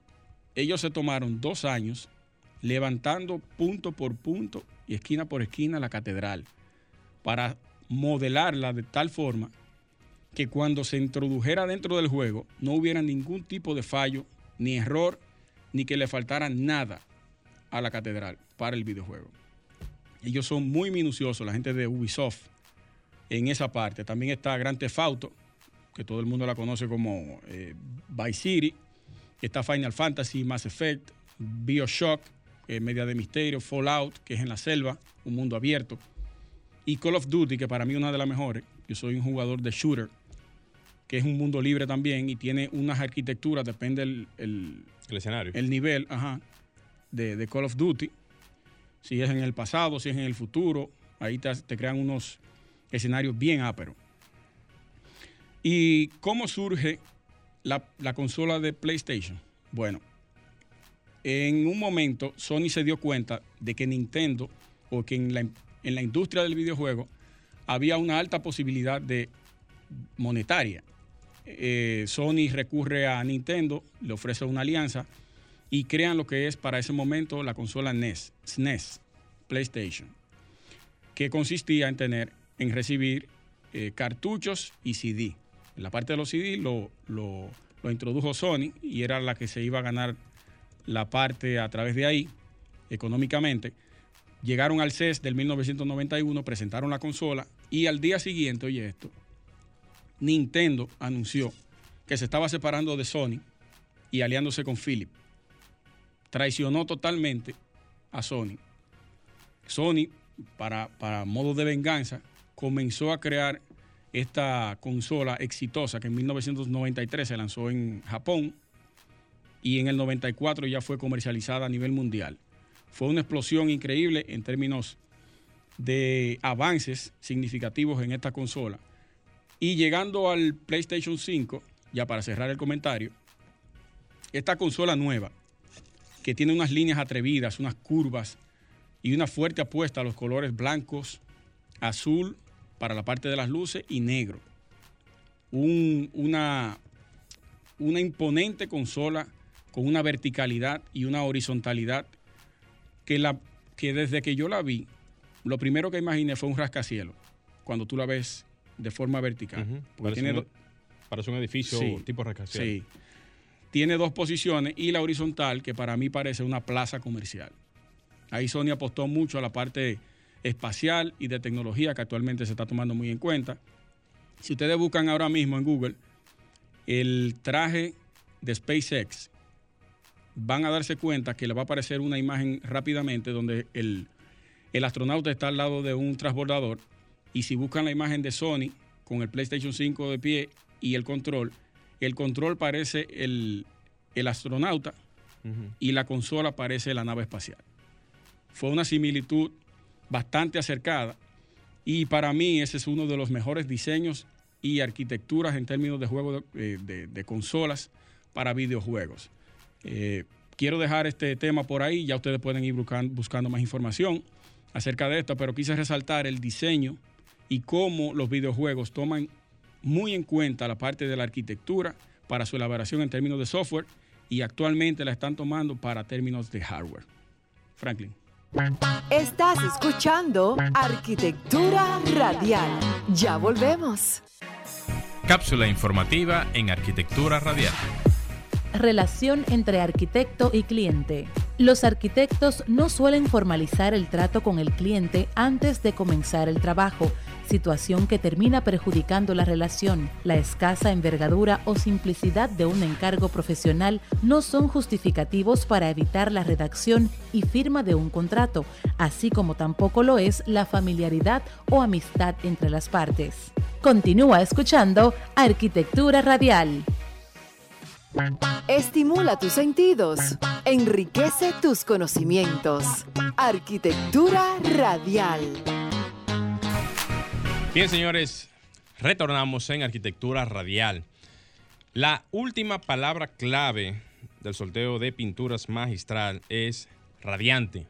ellos se tomaron dos años levantando punto por punto y esquina por esquina la catedral para modelarla de tal forma que cuando se introdujera dentro del juego no hubiera ningún tipo de fallo, ni error, ni que le faltara nada a la catedral para el videojuego. Ellos son muy minuciosos, la gente de Ubisoft, en esa parte. También está Grand Theft Auto, que todo el mundo la conoce como eh, Vice City. Está Final Fantasy, Mass Effect, Bioshock, eh, media de misterio, Fallout, que es en la selva, un mundo abierto. Y Call of Duty, que para mí es una de las mejores. Yo soy un jugador de shooter, que es un mundo libre también y tiene unas arquitecturas, depende el, el, escenario. El nivel, ajá, de, de, Call of Duty. Si es en el pasado, si es en el futuro, ahí te, te crean unos escenarios bien áperos. ¿Y cómo surge la, la, consola de PlayStation? Bueno, en un momento Sony se dio cuenta de que Nintendo, o que en la, en la industria del videojuego, había una alta posibilidad de monetaria. Eh, Sony recurre a Nintendo, le ofrece una alianza y crean lo que es para ese momento la consola NES, SNES, PlayStation, que consistía en tener en recibir eh, cartuchos y CD. La parte de los CD lo, lo, introdujo Sony y era la que se iba a ganar la parte a través de ahí, económicamente. Llegaron al CES del 1991, presentaron la consola y al día siguiente, oye esto, Nintendo anunció que se estaba separando de Sony y aliándose con Philip. Traicionó totalmente a Sony. Sony, para, para modo de venganza, comenzó a crear esta consola exitosa que en 1993 se lanzó en Japón y en el 94 ya fue comercializada a nivel mundial. Fue una explosión increíble en términos de avances significativos en esta consola. Y llegando al PlayStation 5, ya para cerrar el comentario, esta consola nueva, que tiene unas líneas atrevidas, unas curvas y una fuerte apuesta a los colores blancos, azul para la parte de las luces y negro. una, una imponente consola con una verticalidad y una horizontalidad que, la, que desde que yo la vi, lo primero que imaginé fue un rascacielos, cuando tú la ves de forma vertical. parece, tiene un, un edificio tipo rascacielos. Sí. Tiene dos posiciones y la horizontal, que para mí parece una plaza comercial. Ahí Sony apostó mucho a la parte espacial y de tecnología que actualmente se está tomando muy en cuenta. Si ustedes buscan ahora mismo en Google el traje de SpaceX, van a darse cuenta que le va a aparecer una imagen rápidamente donde el, astronauta está al lado de un transbordador y si buscan la imagen de Sony con el PlayStation 5 de pie y el control, el control parece el, astronauta y la consola parece la nave espacial. Fue una similitud bastante acercada y para mí ese es uno de los mejores diseños y arquitecturas en términos de juego de, de, consolas para videojuegos. Eh, quiero dejar este tema por ahí, ya ustedes pueden ir buscando, buscando más información acerca de esto, pero quise resaltar el diseño y cómo los videojuegos toman muy en cuenta la parte de la arquitectura para su elaboración en términos de software y actualmente la están tomando para términos de hardware. Franklin. Estás escuchando Arquitectura Radial. Ya volvemos. Cápsula informativa en Arquitectura Radial. Relación entre arquitecto y cliente. Los arquitectos no suelen formalizar el trato con el cliente antes de comenzar el trabajo situación que termina perjudicando la relación. La escasa envergadura o simplicidad de un encargo profesional no son justificativos para evitar la redacción y firma de un contrato, así como tampoco lo es la familiaridad o amistad entre las partes. Continúa escuchando Arquitectura Radial. Estimula tus sentidos, enriquece tus conocimientos. Arquitectura Radial. Bien, señores, retornamos en arquitectura radial. La última palabra clave del sorteo de pinturas magistral es radiante.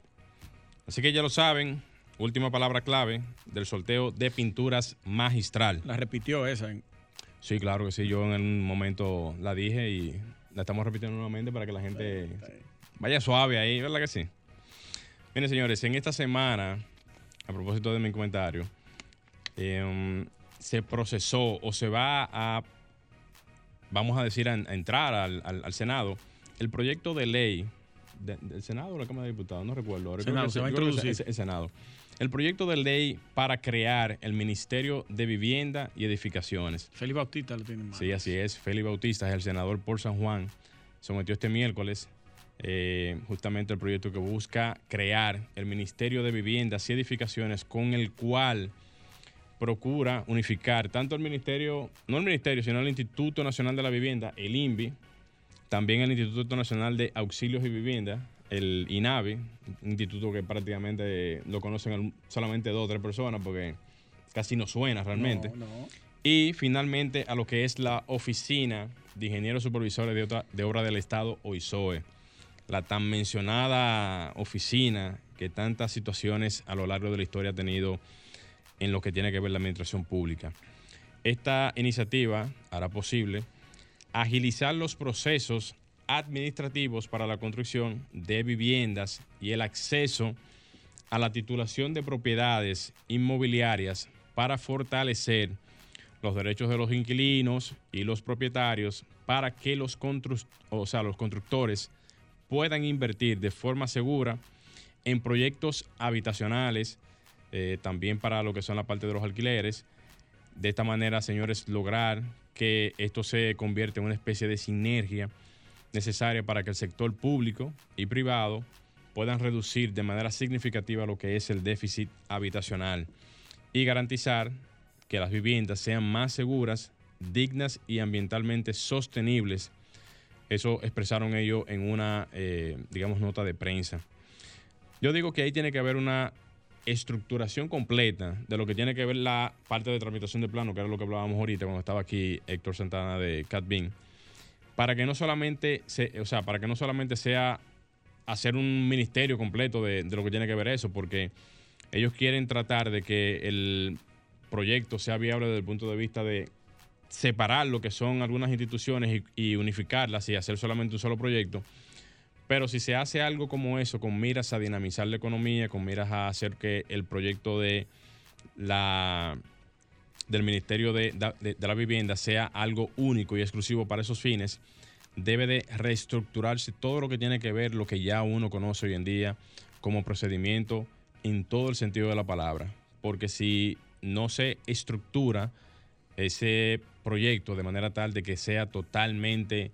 Así que ya lo saben, última palabra clave del sorteo de pinturas magistral. La repitió esa. Sí, claro que sí. Yo en un momento la dije y la estamos repitiendo nuevamente para que la gente vaya suave ahí, ¿verdad que sí? Miren, señores, en esta semana, a propósito de mi comentario, Em, se procesó o se va a, vamos a decir, a, entrar al, Senado, el proyecto de ley del Senado o la Cámara de Diputados, no recuerdo. Ahora Senado, se va a introducir. El, Senado. El proyecto de ley para crear el Ministerio de Vivienda y Edificaciones. Félix Bautista lo tiene Sí, así es. Félix Bautista es el senador por San Juan. Sometió este miércoles eh, justamente el proyecto que busca crear el Ministerio de Viviendas y Edificaciones con el cual procura unificar tanto el ministerio, no el ministerio, sino el Instituto Nacional de la Vivienda, el INVI, también el Instituto Nacional de Auxilios y Vivienda, el INAVI, un instituto que prácticamente lo conocen solamente dos o tres personas porque casi no suena realmente. Y finalmente a lo que es la Oficina de Ingenieros Supervisores de, de Obra del Estado, OISOE, la tan mencionada oficina que tantas situaciones a lo largo de la historia ha tenido en lo que tiene que ver la administración pública. Esta iniciativa hará posible agilizar los procesos administrativos para la construcción de viviendas y el acceso a la titulación de propiedades inmobiliarias para fortalecer los derechos de los inquilinos y los propietarios para que los, o sea, los constructores puedan invertir de forma segura en proyectos habitacionales, eh, también para lo que son la parte de los alquileres. De esta manera, señores, lograr que esto se convierta en una especie de sinergia necesaria para que el sector público y privado puedan reducir de manera significativa lo que es el déficit habitacional y garantizar que las viviendas sean más seguras, dignas y ambientalmente sostenibles. Eso expresaron ellos en una, eh, digamos, nota de prensa. Yo digo que ahí tiene que haber una estructuración completa de lo que tiene que ver la parte de tramitación de plano, que era lo que hablábamos ahorita cuando estaba aquí Héctor Santana de CatBin, para que no solamente, o sea, para que no solamente sea hacer un ministerio completo de, lo que tiene que ver eso, porque ellos quieren tratar de que el proyecto sea viable desde el punto de vista de separar lo que son algunas instituciones y unificarlas y hacer solamente un solo proyecto pero si se hace algo como eso, con miras a dinamizar la economía, con miras a hacer que el proyecto de la del Ministerio de, la Vivienda sea algo único y exclusivo para esos fines, debe de reestructurarse todo lo que tiene que ver lo que ya uno conoce hoy en día como procedimiento en todo el sentido de la palabra. Porque si no se estructura ese proyecto de manera tal de que sea totalmente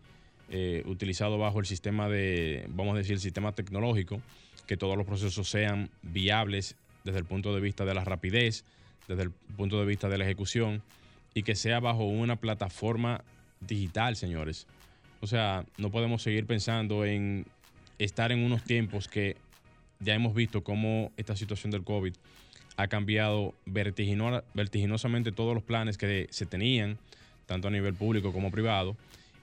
eh, utilizado bajo el sistema de, vamos a decir, el sistema tecnológico, que todos los procesos sean viables desde el punto de vista de la rapidez, desde el punto de vista de la ejecución, y que sea bajo una plataforma digital, señores. O sea, no podemos seguir pensando en estar en unos tiempos que ya hemos visto cómo esta situación del COVID ha cambiado vertiginosamente todos los planes que se tenían, tanto a nivel público como privado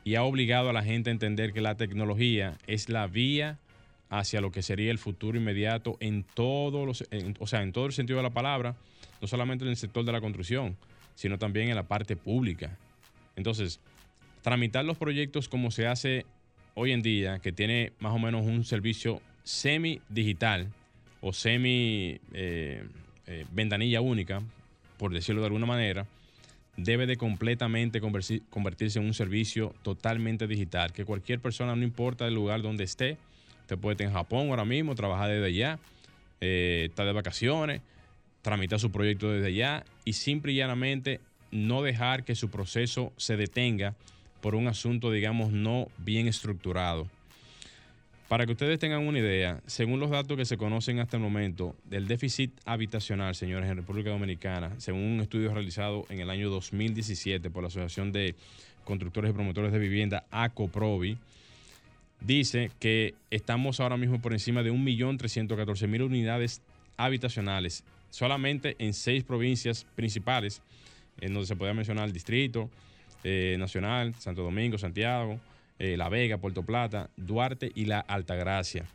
y ha obligado a la gente a entender que la tecnología es la vía hacia lo que sería el futuro inmediato en todos los, o sea, en todo el sentido de la palabra, no solamente en el sector de la construcción, sino también en la parte pública. Entonces, tramitar los proyectos como se hace hoy en día, que tiene más o menos un servicio semi-digital o semi eh, eh, ventanilla única, por decirlo de alguna manera, debe de completamente convertirse en un servicio totalmente digital, que cualquier persona, no importa el lugar donde esté, usted puede estar en Japón ahora mismo, trabajar desde allá, eh, estar de vacaciones, tramitar su proyecto desde allá y simple y llanamente no dejar que su proceso se detenga por un asunto, digamos, no bien estructurado. Para que ustedes tengan una idea, según los datos que se conocen hasta el momento del déficit habitacional, señores, en República Dominicana, según un estudio realizado en el año 2017 por la Asociación de Constructores y Promotores de Vivienda, ACOPROVI, dice que estamos ahora mismo por encima de 1.314.000 unidades habitacionales, solamente en seis provincias principales, en donde se puede mencionar el Distrito eh, Nacional, Santo Domingo, Santiago, eh, la Vega, Puerto Plata, Duarte y La Altagracia.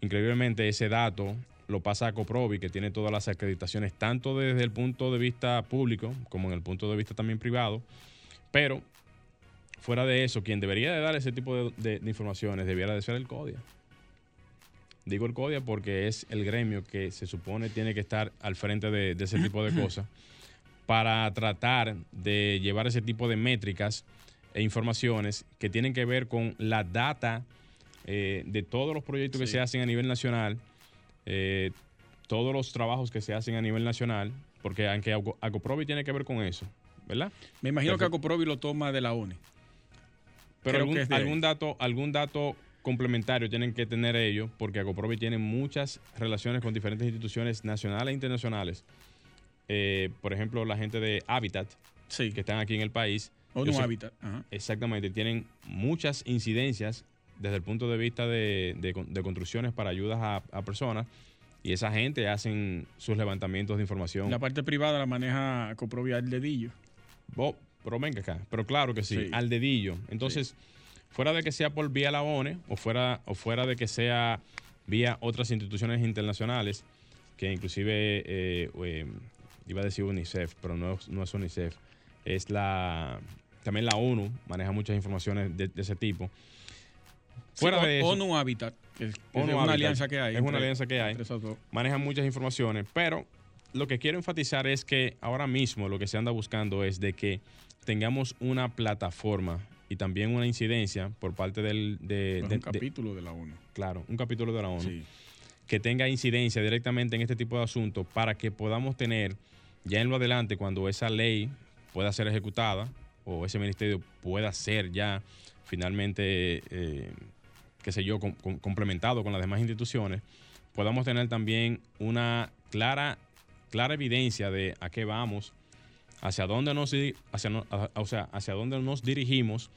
Increíblemente ese dato lo pasa a Coprovi, que tiene todas las acreditaciones, tanto desde el punto de vista público como en el punto de vista también privado. Pero fuera de eso, quien debería de dar ese tipo de, informaciones debiera de ser el CODIA. Digo el CODIA porque es el gremio que se supone tiene que estar al frente de, ese tipo de cosas para tratar de llevar ese tipo de métricas e informaciones que tienen que ver con la data eh, de todos los proyectos que se hacen a nivel nacional, eh, todos los trabajos que se hacen a nivel nacional, porque aunque Acoprovi tiene que ver con eso, ¿verdad? Me imagino que Acoprovi lo toma de la ONE. Pero algún, algún dato, algún dato complementario tienen que tener ellos, porque Acoprovi tiene muchas relaciones con diferentes instituciones nacionales e internacionales. Eh, por ejemplo, la gente de Habitat, que están aquí en el país. O no Habitat. Exactamente, tienen muchas incidencias desde el punto de vista de, construcciones para ayudas a, personas y esa gente hacen sus levantamientos de información. La parte privada la maneja Coprovia al dedillo. pero venga acá, pero claro que sí, al dedillo. Entonces, fuera de que sea por vía la ONE o fuera, o fuera de que sea vía otras instituciones internacionales, que inclusive, eh, eh, iba a decir UNICEF, pero no, no es UNICEF, es la, también la ONU maneja muchas informaciones de ese tipo. Fuera de eso, ONU Habitat, que es, una alianza que hay. Es una alianza que hay. Manejan muchas informaciones, pero lo que quiero enfatizar es que ahora mismo lo que se anda buscando es de que tengamos una plataforma y también una incidencia por parte del... De, un capítulo de, la ONU. Claro, un capítulo de la ONU. Que tenga incidencia directamente en este tipo de asuntos para que podamos tener ya en lo adelante cuando esa ley pueda ser ejecutada o ese ministerio pueda ser ya finalmente eh, qué sé yo, complementado con las demás instituciones, podamos tener también una clara, clara evidencia de a qué vamos, hacia dónde nos, hacia, o sea, hacia dónde nos dirigimos.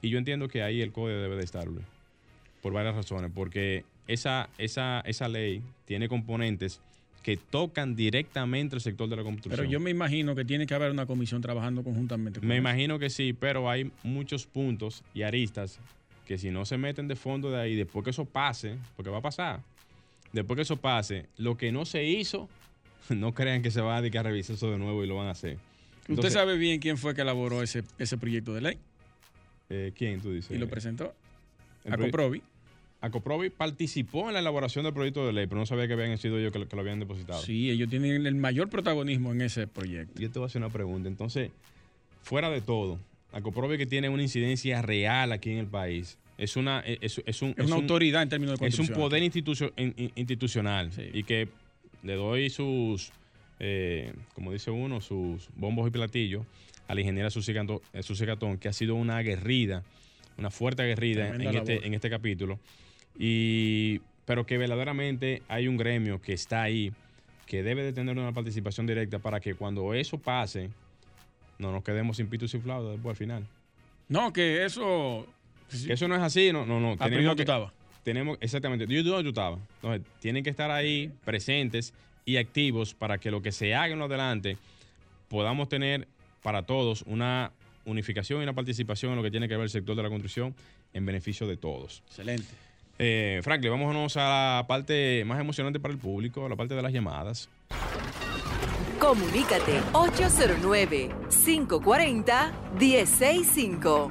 Y yo entiendo que ahí el código debe de estar, por varias razones, porque esa, esa, esa ley tiene componentes que tocan directamente el sector de la construcción. Pero yo me imagino que tiene que haber una comisión trabajando conjuntamente con Me imagino que sí, pero hay muchos puntos y aristas que si no se meten de fondo de ahí, después que eso pase, porque va a pasar, después que eso pase, lo que no se hizo, no crean que se va a dedicar a revisar eso de nuevo y lo van a hacer. ¿Usted sabe bien quién fue que elaboró ese, ese proyecto de ley? Eh, ¿Quién tú dices? Y lo presentó. Acoprovi. Acoprovi participó en la elaboración del proyecto de ley, pero no sabía que habían sido ellos que, lo habían depositado. Sí, ellos tienen el mayor protagonismo en ese proyecto. Yo te voy a hacer una pregunta. Entonces, fuera de todo, Acoprovi que tiene una incidencia real aquí en el país. Es una, e, es, un, una autoridad en términos de. Es un poder institucional y que le doy sus, eh, como dice uno, sus bombos y platillos a la ingeniera Susi Gatón, que ha sido una aguerrida, una fuerte aguerrida en este, en este capítulo. Y, pero que verdaderamente hay un gremio que está ahí, que debe de tener una participación directa para que cuando eso pase, no nos quedemos sin pito y sin flauta después al final. No, que eso... Que eso no es así, no, no, no. Ah, tenemos que, estaba. Tenemos, exactamente, yo donde tú estabas. Entonces, tienen que estar ahí presentes y activos para que lo que se haga en lo adelante podamos tener para todos una unificación y una participación en lo que tiene que ver el sector de la construcción en beneficio de todos. Excelente. Eh, Franklin, vámonos a la parte más emocionante para el público, la parte de las llamadas. Comunícate 809-540-1065.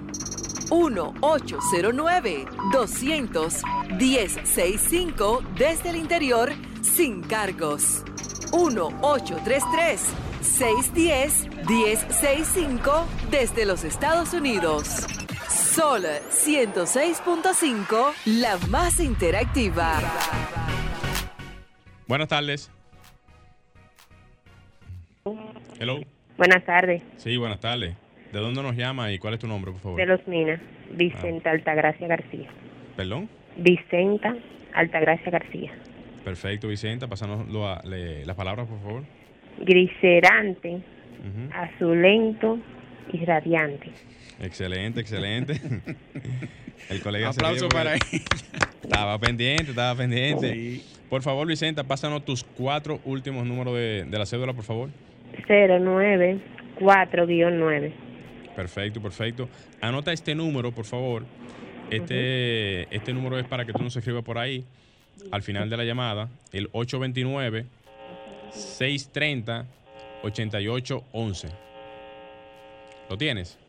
1-809-200-1065 desde el interior sin cargos. 1-833-610-1065 desde los Estados Unidos. Sol 106.5, la más interactiva. Buenas tardes. Hello. Buenas tardes. Sí, buenas tardes. ¿De dónde nos llama y cuál es tu nombre, por favor? De Los Minas, Vicenta ah. Altagracia García. ¿Perdón? Vicenta Altagracia García. Perfecto, Vicenta. Pásanos las palabras, por favor. Griserante, azulento y radiante. Excelente, excelente. El colega Aplauso para ella. Estaba pendiente, estaba pendiente. Por favor, Vicenta, pásanos tus cuatro últimos números de, la cédula, por favor. 094-9. Perfecto, perfecto. Anota este número, por favor. Este, este número es para que tú nos escribas por ahí al final de la llamada, el 829 630 8811. ¿Lo tienes?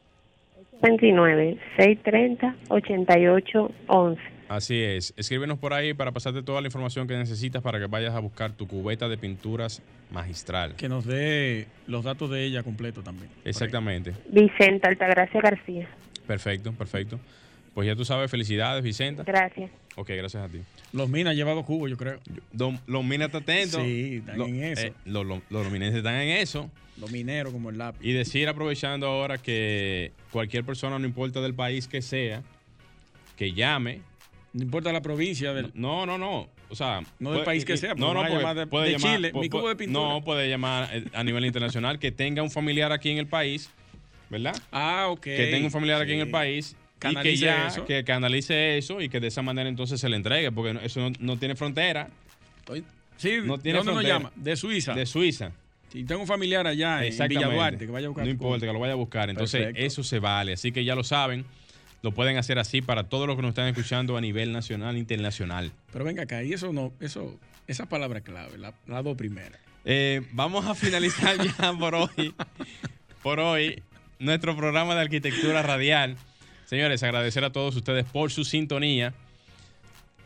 229-630-8811. Así es. Escríbenos por ahí para pasarte toda la información que necesitas para que vayas a buscar tu cubeta de pinturas magistral. Que nos dé los datos de ella completo también. Exactamente. Vicenta Altagracia García. Perfecto, perfecto. Pues ya tú sabes, felicidades, Vicenta. Gracias. Ok, gracias a ti. Los Minas han llevado cubos, yo creo. Don- los minas están atentos. Sí, están Lo- en eso. eh, lo- lo- los mineros están en eso. Los mineros como el lápiz. Y decir, aprovechando ahora, que cualquier persona, no importa del país que sea, que llame. No importa la provincia del... No, no, no. O sea, No del puede- país que y- sea, No, no, puede, llamar de- puede de llamar. Chile, mi cubo de pintura. No, puede llamar eh, a nivel internacional que tenga un familiar aquí en el país, ¿verdad? Ah, ok. Que tenga un familiar aquí en el Sí. Y que Canalice ya, eso. Que, que analice eso y que de esa manera entonces se le entregue, porque eso no, no tiene frontera. Sí, no ¿de tiene dónde nos frontera. llama? De Suiza. De Suiza. Si tengo un familiar allá en Exactamente. Villa Duarte que vaya a buscar No importa, que lo vaya a buscar. Entonces, Perfecto. eso se vale. Así que ya lo saben. Lo pueden hacer así para todos los que nos están escuchando a nivel nacional e internacional. Pero venga acá, y eso no, eso, esa palabra clave, la, la dos primeras. Eh, vamos a finalizar ya por hoy. Por hoy, nuestro programa de arquitectura radial. Señores, agradecer a todos ustedes por su sintonía.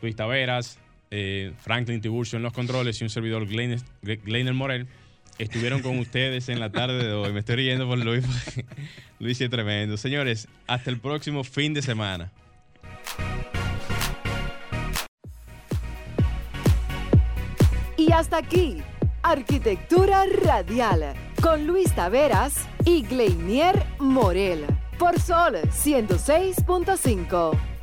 Luis Taveras, eh, Franklin Tiburcio en los controles y un servidor Gleiner, Morel estuvieron con ustedes en la tarde de hoy. Me estoy riendo por Luis. Luis es tremendo. Señores, hasta el próximo fin de semana. Y hasta aquí, Arquitectura Radial, con Luis Taveras y Gleinier Morel, por Sol 106.5.